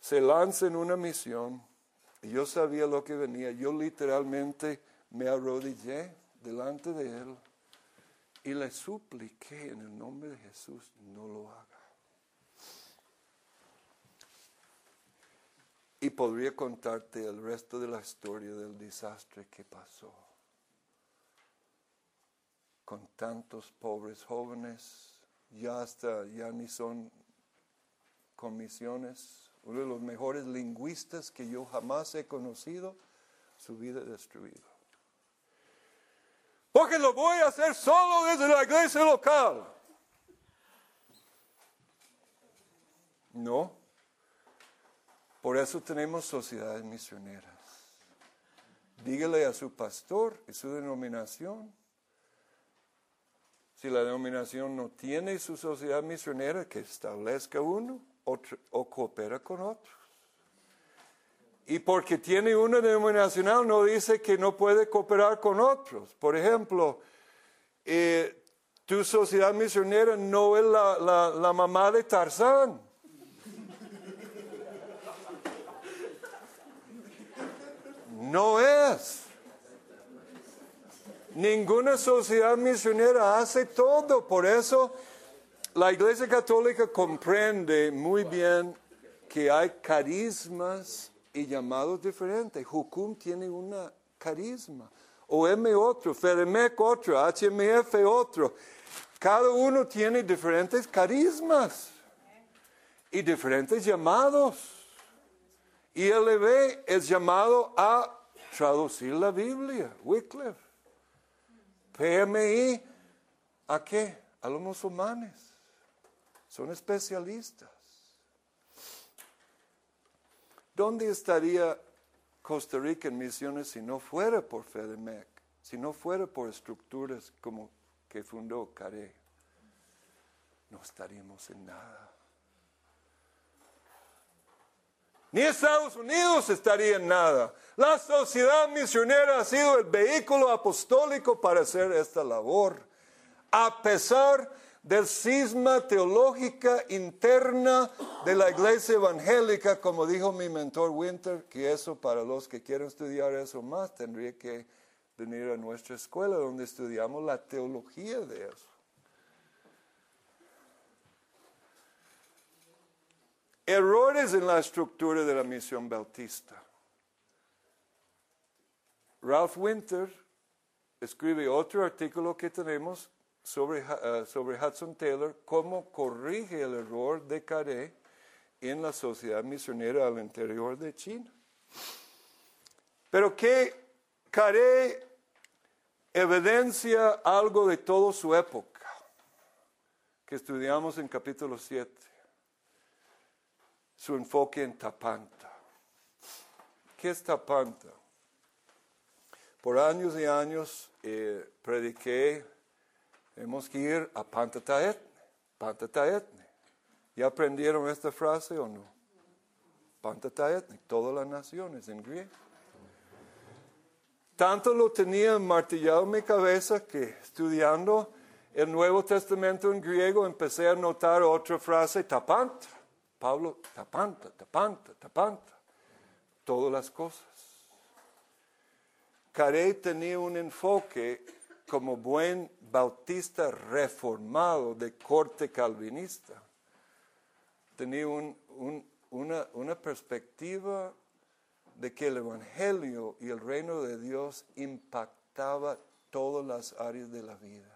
se lanza en una misión. Y yo sabía lo que venía. Yo literalmente me arrodillé delante de él y le supliqué en el nombre de Jesús, no lo haga. Y podría contarte el resto de la historia del desastre que pasó. Con tantos pobres jóvenes ya hasta, ya ni son comisiones. Uno de los mejores lingüistas que yo jamás he conocido, su vida destruida. Porque lo voy a hacer solo desde la iglesia local. No. Por eso tenemos sociedades misioneras. Dígale a su pastor y su denominación si la denominación no tiene su sociedad misionera, que establezca uno o coopera con otros. Y porque tiene una denominacional no dice que no puede cooperar con otros. Por ejemplo, eh, tu sociedad misionera no es la, la, la mamá de Tarzán. No es. Ninguna sociedad misionera hace todo. Por eso la Iglesia Católica comprende muy bien que hay carismas y llamados diferentes. Jucum tiene una carisma, OM otro, FEDEMEC otro, HMF otro. Cada uno tiene diferentes carismas y diferentes llamados. Y LB es llamado a traducir la Biblia, Wycliffe. PMI, ¿a qué? A los musulmanes. Son especialistas. ¿Dónde estaría Costa Rica en misiones si no fuera por FEDEMEC? Si no fuera por estructuras como que fundó CARE? No estaríamos en nada. Ni Estados Unidos estaría en nada. La sociedad misionera ha sido el vehículo apostólico para hacer esta labor. A pesar del cisma teológica interna de la iglesia evangélica, como dijo mi mentor Winter, que eso para los que quieren estudiar eso más tendría que venir a nuestra escuela donde estudiamos la teología de eso. Errores en la estructura de la misión bautista. Ralph Winter escribe otro artículo que tenemos sobre, uh, sobre Hudson Taylor, cómo corrige el error de Caré en la sociedad misionera al interior de China. Pero que Caré evidencia algo de toda su época, que estudiamos en capítulo 7, su enfoque en Tapanta. ¿Qué es Tapanta? Por años y años eh, prediqué, hemos que ir a Pantataetne, Pantataetne. ¿Ya aprendieron esta frase o no? Pantataetne, todas las naciones en griego. Tanto lo tenía martillado en mi cabeza que estudiando el Nuevo Testamento en griego empecé a notar otra frase, tapanta. Pablo, tapanta, tapanta, tapanta. Todas las cosas. Carey tenía un enfoque como buen bautista reformado de corte calvinista. Tenía un, un, una, una perspectiva de que el Evangelio y el reino de Dios impactaba todas las áreas de la vida.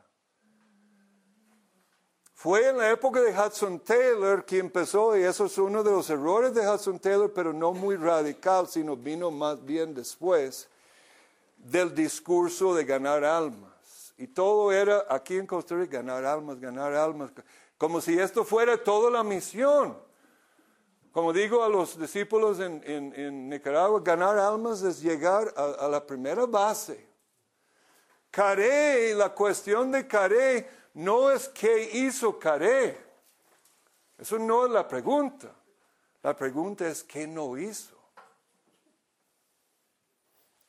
Fue en la época de Hudson Taylor que empezó, y eso es uno de los errores de Hudson Taylor, pero no muy radical, sino vino más bien después del discurso de ganar almas. Y todo era aquí en Costa Rica, ganar almas, ganar almas, como si esto fuera toda la misión. Como digo a los discípulos en, Nicaragua, ganar almas es llegar a, a la primera base. Caré, la cuestión de Caré no es qué hizo Caré. Eso no es la pregunta. La pregunta es qué no hizo.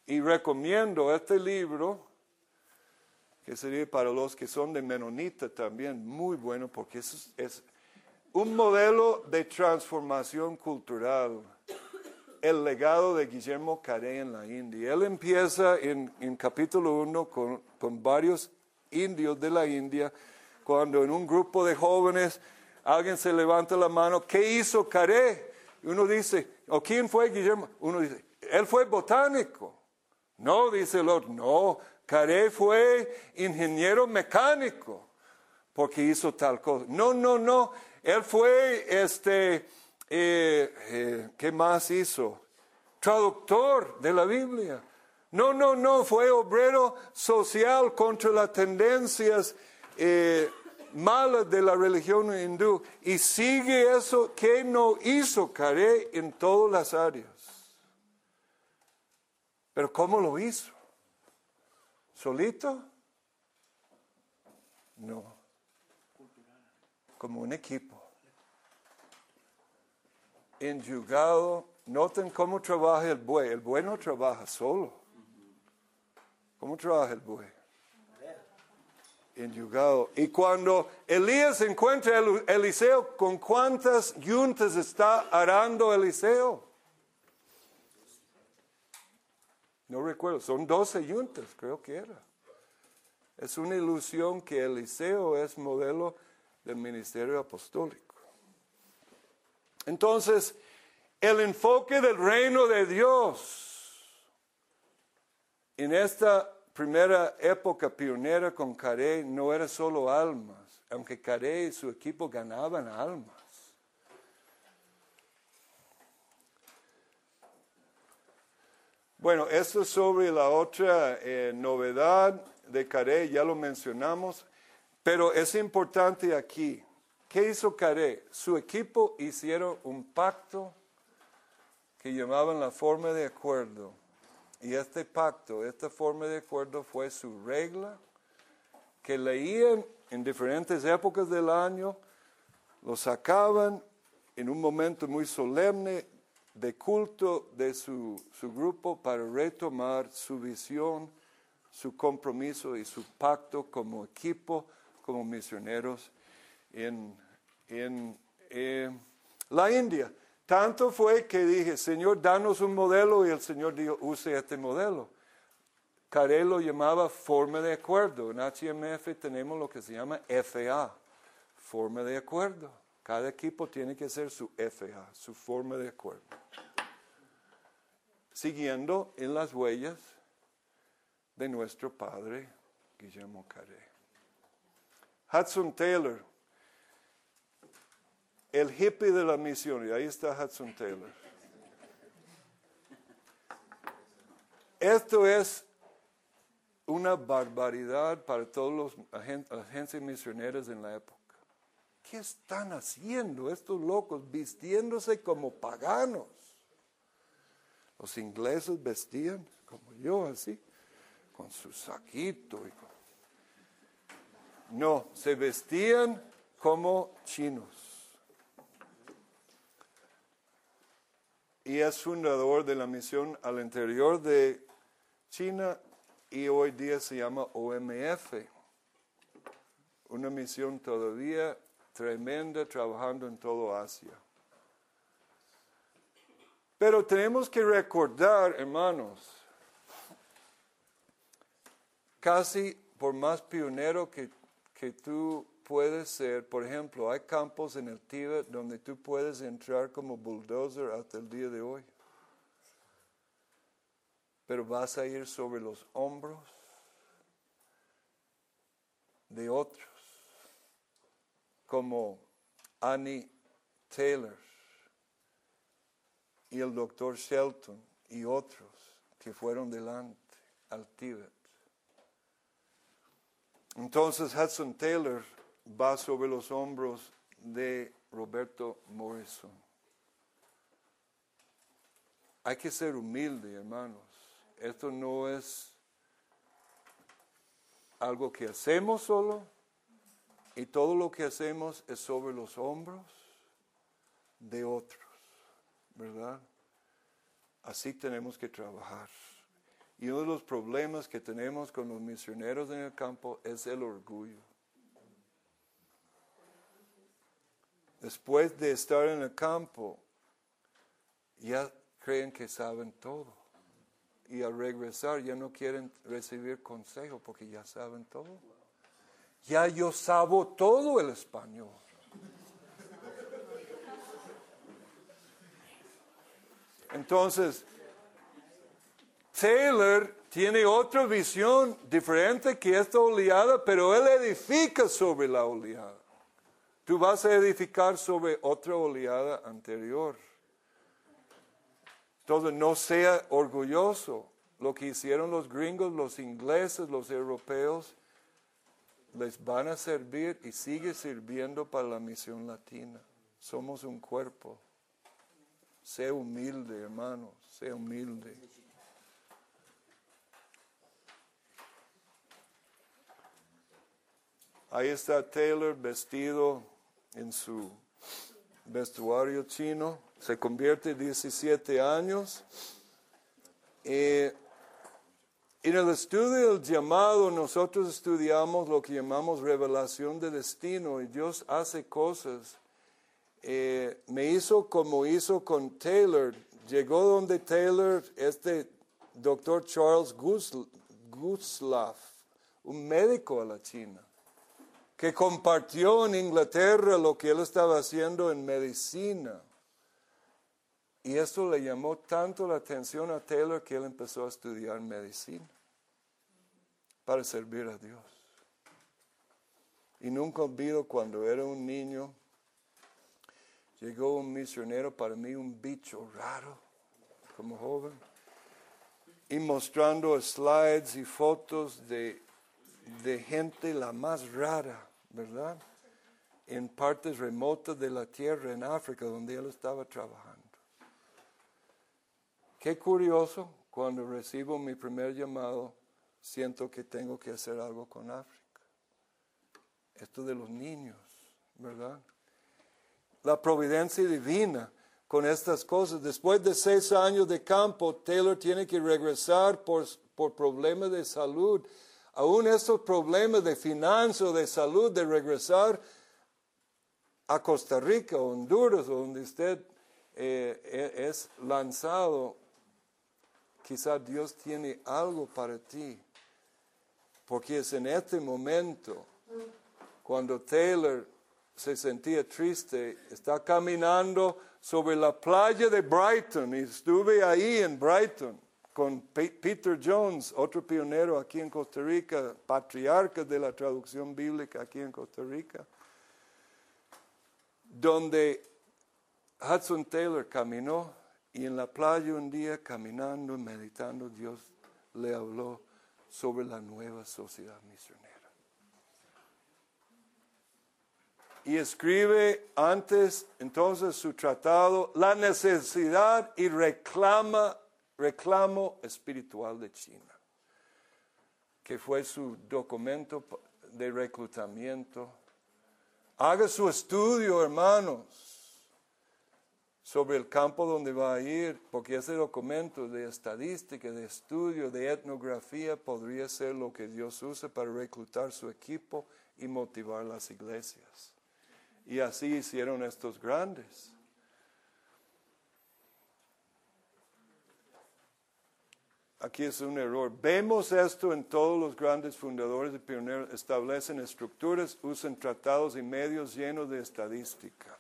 Y recomiendo este libro, que sería para los que son de Menonita también, muy bueno, porque es, un modelo de transformación cultural. El legado de Guillermo Caré en la India. Él empieza en, en capítulo 1 con, con varios indios de la India, cuando en un grupo de jóvenes alguien se levanta la mano, ¿qué hizo Caré? Uno dice, ¿o quién fue Guillermo? Uno dice, él fue botánico. No, dice el otro, no, Caré fue ingeniero mecánico porque hizo tal cosa. No, no, no, él fue, este, eh, eh, ¿qué más hizo? Traductor de la Biblia. No, no, no, fue obrero social contra las tendencias eh, malas de la religión hindú. Y sigue eso que no hizo Caré en todas las áreas. Pero ¿cómo lo hizo? ¿Solito? No. Como un equipo. Enyugado. Noten cómo trabaja el buey. El buey no trabaja solo. ¿Cómo trabaja el buey? enyugado. Y cuando Elías encuentra a Eliseo, ¿con cuántas yuntas está arando Eliseo? No recuerdo, son 12 yuntas, creo que era. Es una ilusión que Eliseo es modelo del ministerio apostólico. Entonces, el enfoque del reino de Dios en esta primera época pionera con Carey no era solo almas, aunque Carey y su equipo ganaban almas. Bueno, esto es sobre la otra eh, novedad de Carey, ya lo mencionamos, pero es importante aquí. ¿Qué hizo Carey? Su equipo hicieron un pacto que llamaban la forma de acuerdo. Y este pacto, esta forma de acuerdo fue su regla que leían en diferentes épocas del año, lo sacaban en un momento muy solemne de culto de su, su grupo para retomar su visión, su compromiso y su pacto como equipo, como misioneros en, en eh, la India. Tanto fue que dije, Señor, danos un modelo y el Señor dijo, use este modelo. Carey lo llamaba forma de acuerdo. En HMF tenemos lo que se llama FA, forma de acuerdo. Cada equipo tiene que ser su FA, su forma de acuerdo. Siguiendo en las huellas de nuestro padre Guillermo Carey. Hudson Taylor el hippie de la misión, y ahí está Hudson Taylor. Esto es una barbaridad para todos los agencias misioneras en la época. ¿Qué están haciendo estos locos vistiéndose como paganos? Los ingleses vestían como yo, así, con su saquito. No, se vestían como chinos. Y es fundador de la misión al interior de China y hoy día se llama OMF. Una misión todavía tremenda trabajando en todo Asia. Pero tenemos que recordar, hermanos, casi por más pionero que, que tú puede ser, por ejemplo, hay campos en el Tíbet donde tú puedes entrar como bulldozer hasta el día de hoy. Pero vas a ir sobre los hombros de otros, como Annie Taylor y el doctor Shelton y otros que fueron delante al Tíbet. Entonces Hudson Taylor va sobre los hombros de Roberto Morrison. Hay que ser humilde, hermanos. Esto no es algo que hacemos solo y todo lo que hacemos es sobre los hombros de otros, ¿verdad? Así tenemos que trabajar. Y uno de los problemas que tenemos con los misioneros en el campo es el orgullo. Después de estar en el campo, ya creen que saben todo. Y al regresar ya no quieren recibir consejo porque ya saben todo. Ya yo sabo todo el español. Entonces, Taylor tiene otra visión diferente que esta oleada, pero él edifica sobre la oleada. Tú vas a edificar sobre otra oleada anterior. Entonces no sea orgulloso. Lo que hicieron los gringos, los ingleses, los europeos, les van a servir y sigue sirviendo para la misión latina. Somos un cuerpo. Sea humilde, hermano, sea humilde. Ahí está Taylor vestido en su vestuario chino, se convierte 17 años. y En el estudio del llamado nosotros estudiamos lo que llamamos revelación de destino y Dios hace cosas. Eh, me hizo como hizo con Taylor. Llegó donde Taylor, este doctor Charles Guslav, un médico a la China, que compartió en Inglaterra lo que él estaba haciendo en medicina. Y eso le llamó tanto la atención a Taylor que él empezó a estudiar medicina para servir a Dios. Y nunca olvido cuando era un niño, llegó un misionero para mí, un bicho raro, como joven, y mostrando slides y fotos de, de gente la más rara, ¿verdad? En partes remotas de la tierra en África, donde él estaba trabajando. Qué curioso, cuando recibo mi primer llamado, siento que tengo que hacer algo con África. Esto de los niños, ¿verdad? La providencia divina con estas cosas. Después de seis años de campo, Taylor tiene que regresar por, por problemas de salud. Aún estos problemas de finanzas, de salud, de regresar a Costa Rica, Honduras, donde usted eh, e, es lanzado, quizá Dios tiene algo para ti. Porque es en este momento, cuando Taylor se sentía triste, está caminando sobre la playa de Brighton y estuve ahí en Brighton con Peter Jones, otro pionero aquí en Costa Rica, patriarca de la traducción bíblica aquí en Costa Rica, donde Hudson Taylor caminó y en la playa un día caminando, meditando, Dios le habló sobre la nueva sociedad misionera. Y escribe antes entonces su tratado La necesidad y reclama, reclamo espiritual de China, que fue su documento de reclutamiento. Haga su estudio, hermanos sobre el campo donde va a ir, porque ese documento de estadística, de estudio, de etnografía podría ser lo que Dios usa para reclutar su equipo y motivar las iglesias. Y así hicieron estos grandes. Aquí es un error. Vemos esto en todos los grandes fundadores y pioneros. Establecen estructuras, usan tratados y medios llenos de estadística.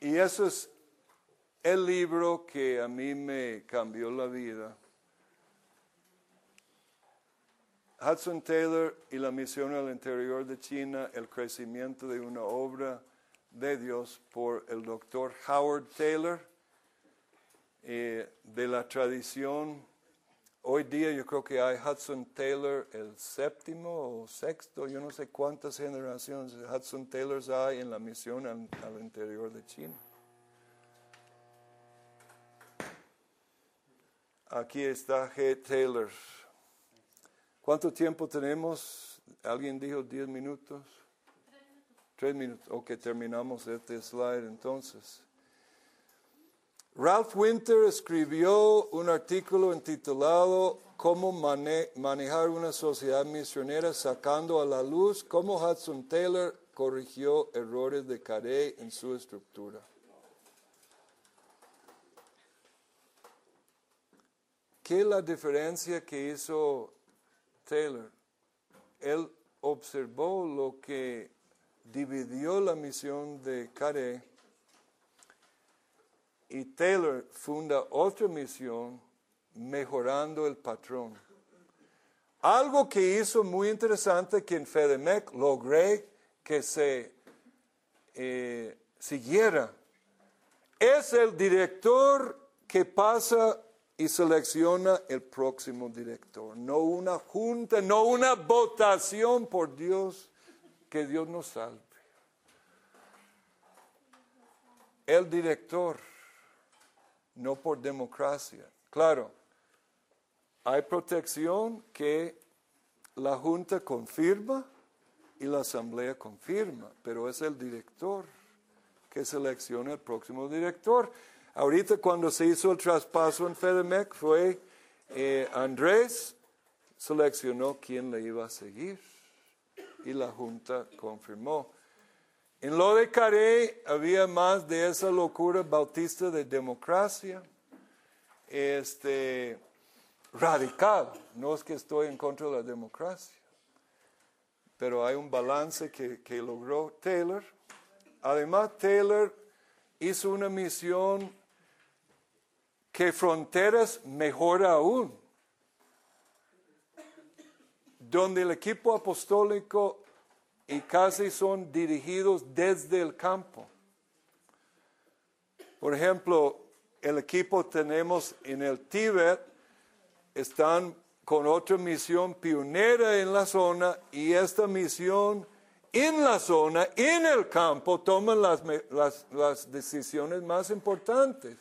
Y eso es el libro que a mí me cambió la vida. Hudson Taylor y la misión al interior de China, el crecimiento de una obra de Dios por el doctor Howard Taylor, eh, de la tradición. Hoy día yo creo que hay Hudson Taylor el séptimo o sexto, yo no sé cuántas generaciones de Hudson Taylors hay en la misión al interior de China. Aquí está G. Taylor. ¿Cuánto tiempo tenemos? ¿Alguien dijo 10 minutos? Tres minutos. Ok, terminamos este slide entonces. Ralph Winter escribió un artículo intitulado Cómo manejar una sociedad misionera sacando a la luz cómo Hudson Taylor corrigió errores de Carey en su estructura. ¿Qué es la diferencia que hizo Taylor? Él observó lo que dividió la misión de Carey y Taylor funda otra misión mejorando el patrón. Algo que hizo muy interesante que en FEDEMEC logré que se eh, siguiera es el director que pasa y selecciona el próximo director. No una junta, no una votación por Dios, que Dios nos salve. El director, no por democracia. Claro, hay protección que la junta confirma y la asamblea confirma, pero es el director que selecciona el próximo director. Ahorita cuando se hizo el traspaso en FEDEMEC fue eh, Andrés seleccionó quién le iba a seguir y la Junta confirmó. En lo de Carey había más de esa locura bautista de democracia, este, radical. No es que estoy en contra de la democracia, pero hay un balance que, que logró Taylor. Además, Taylor hizo una misión que fronteras mejora aún, donde el equipo apostólico y casi son dirigidos desde el campo. Por ejemplo, el equipo tenemos en el Tíbet, están con otra misión pionera en la zona y esta misión en la zona, en el campo, toman las, las, decisiones más importantes.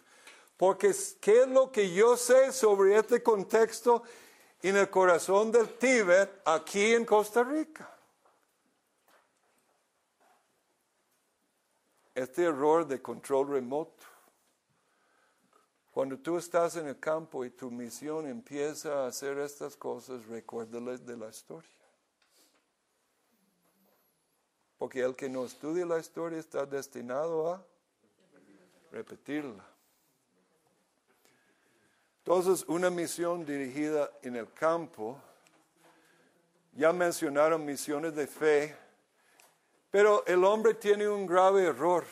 Porque ¿qué es lo que yo sé sobre este contexto en el corazón del Tíbet aquí en Costa Rica? Este error de control remoto. Cuando tú estás en el campo y tu misión empieza a hacer estas cosas, recuérdales de la historia. Porque el que no estudia la historia está destinado a repetirla. Entonces, una misión dirigida en el campo, ya mencionaron misiones de fe, pero el hombre tiene un grave error.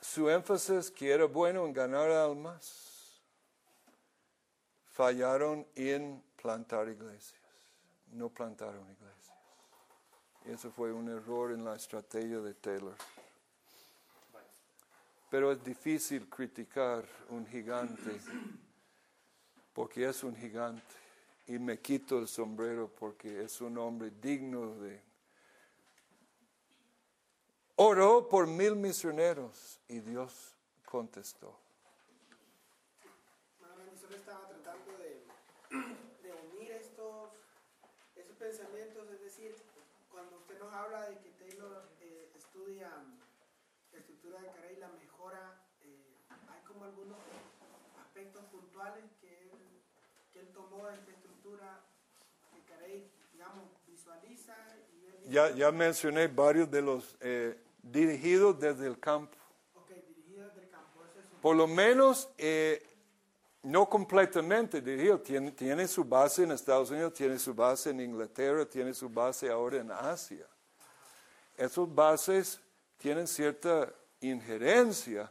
Su énfasis, que era bueno en ganar almas, fallaron en plantar iglesias, no plantaron iglesias. Y eso fue un error en la estrategia de Taylor. Pero es difícil criticar un gigante porque es un gigante. Y me quito el sombrero porque es un hombre digno de... Oró por mil misioneros y Dios contestó. Solo estaba tratando de, de unir estos, esos pensamientos, es decir, cuando usted nos habla de que Taylor eh, estudia la estructura de Carey, la mejora, eh, hay como algunos aspectos puntuales que tomó esta estructura que Carey, digamos, visualiza. Y Ya, ya mencioné varios de los eh, dirigidos desde el campo. ok, dirigidas del campo, es Por lo menos, eh, no completamente dirigido, tiene, tiene su base en Estados Unidos, tiene su base en Inglaterra, tiene su base ahora en Asia. Esas bases tienen cierta injerencia,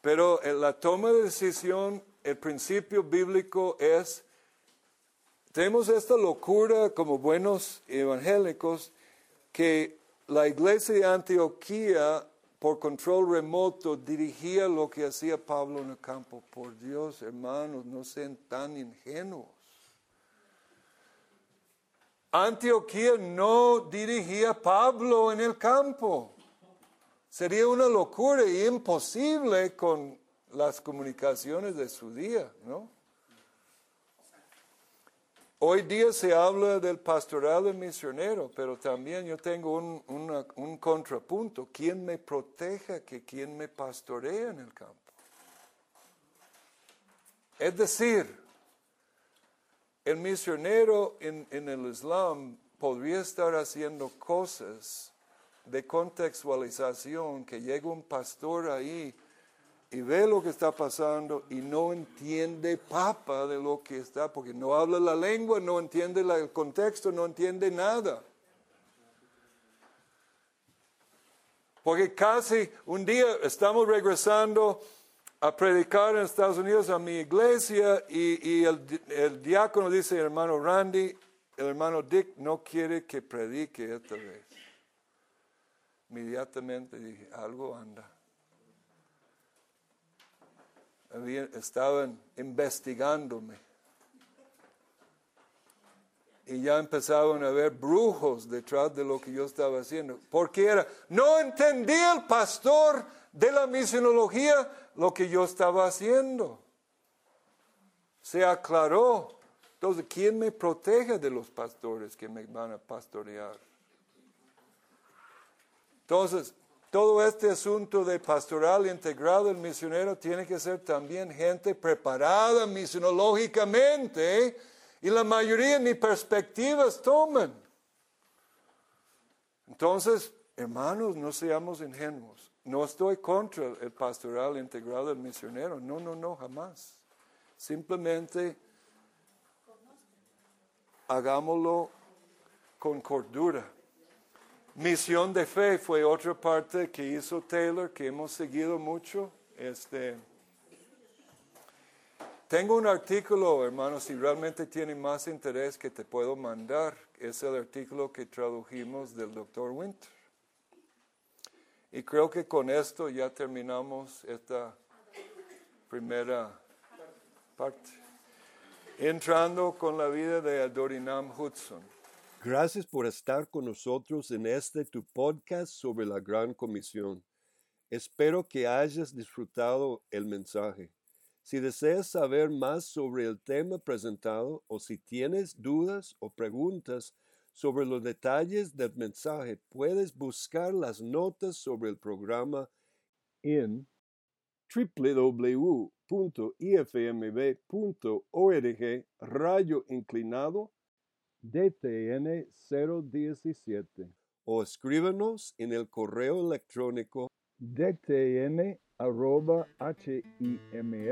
pero en la toma de decisión, el principio bíblico es, tenemos esta locura como buenos evangélicos, que la iglesia de Antioquía, por control remoto, dirigía lo que hacía Pablo en el campo. Por Dios, hermanos, no sean tan ingenuos. Antioquía no dirigía a Pablo en el campo. Sería una locura y imposible con las comunicaciones de su día, ¿no? Hoy día se habla del pastoral del misionero, pero también yo tengo un, un contrapunto. ¿Quién me proteja que quien me pastorea en el campo? Es decir, el misionero en, en el Islam podría estar haciendo cosas de contextualización que llega un pastor ahí y ve lo que está pasando y no entiende papa de lo que está, porque no habla la lengua, no entiende la- el contexto, no entiende nada. Porque casi un día estamos regresando a predicar en Estados Unidos a mi iglesia y, y el, el diácono dice, hermano Randy, el hermano Dick no quiere que predique esta vez. Inmediatamente dije, algo anda. Estaban investigándome. Y ya empezaban a ver brujos detrás de lo que yo estaba haciendo. Porque era, no entendía el pastor de la misionología lo que yo estaba haciendo. Se aclaró. Entonces, ¿quién me protege de los pastores que me van a pastorear? Entonces, todo este asunto de pastoral integral del misionero tiene que ser también gente preparada misionológicamente y la mayoría ni perspectivas toman. Entonces, hermanos, no seamos ingenuos. No estoy contra el pastoral integral del misionero. No, no, no, jamás. Simplemente hagámoslo con cordura. Misión de fe fue otra parte que hizo Taylor, que hemos seguido mucho. Este, tengo un artículo, hermanos, si realmente tiene más interés que te puedo mandar. Es el artículo que tradujimos del doctor Winter. Y creo que con esto ya terminamos esta primera parte. Entrando con la vida de Adorinam Hudson. Gracias por estar con nosotros en este tu podcast sobre la Gran Comisión. Espero que hayas disfrutado el mensaje. Si deseas saber más sobre el tema presentado o si tienes dudas o preguntas sobre los detalles del mensaje, puedes buscar las notas sobre el programa en www.ifmb.org rayo inclinado DTN 017 o escríbanos en el correo electrónico dtn arroba himf.org.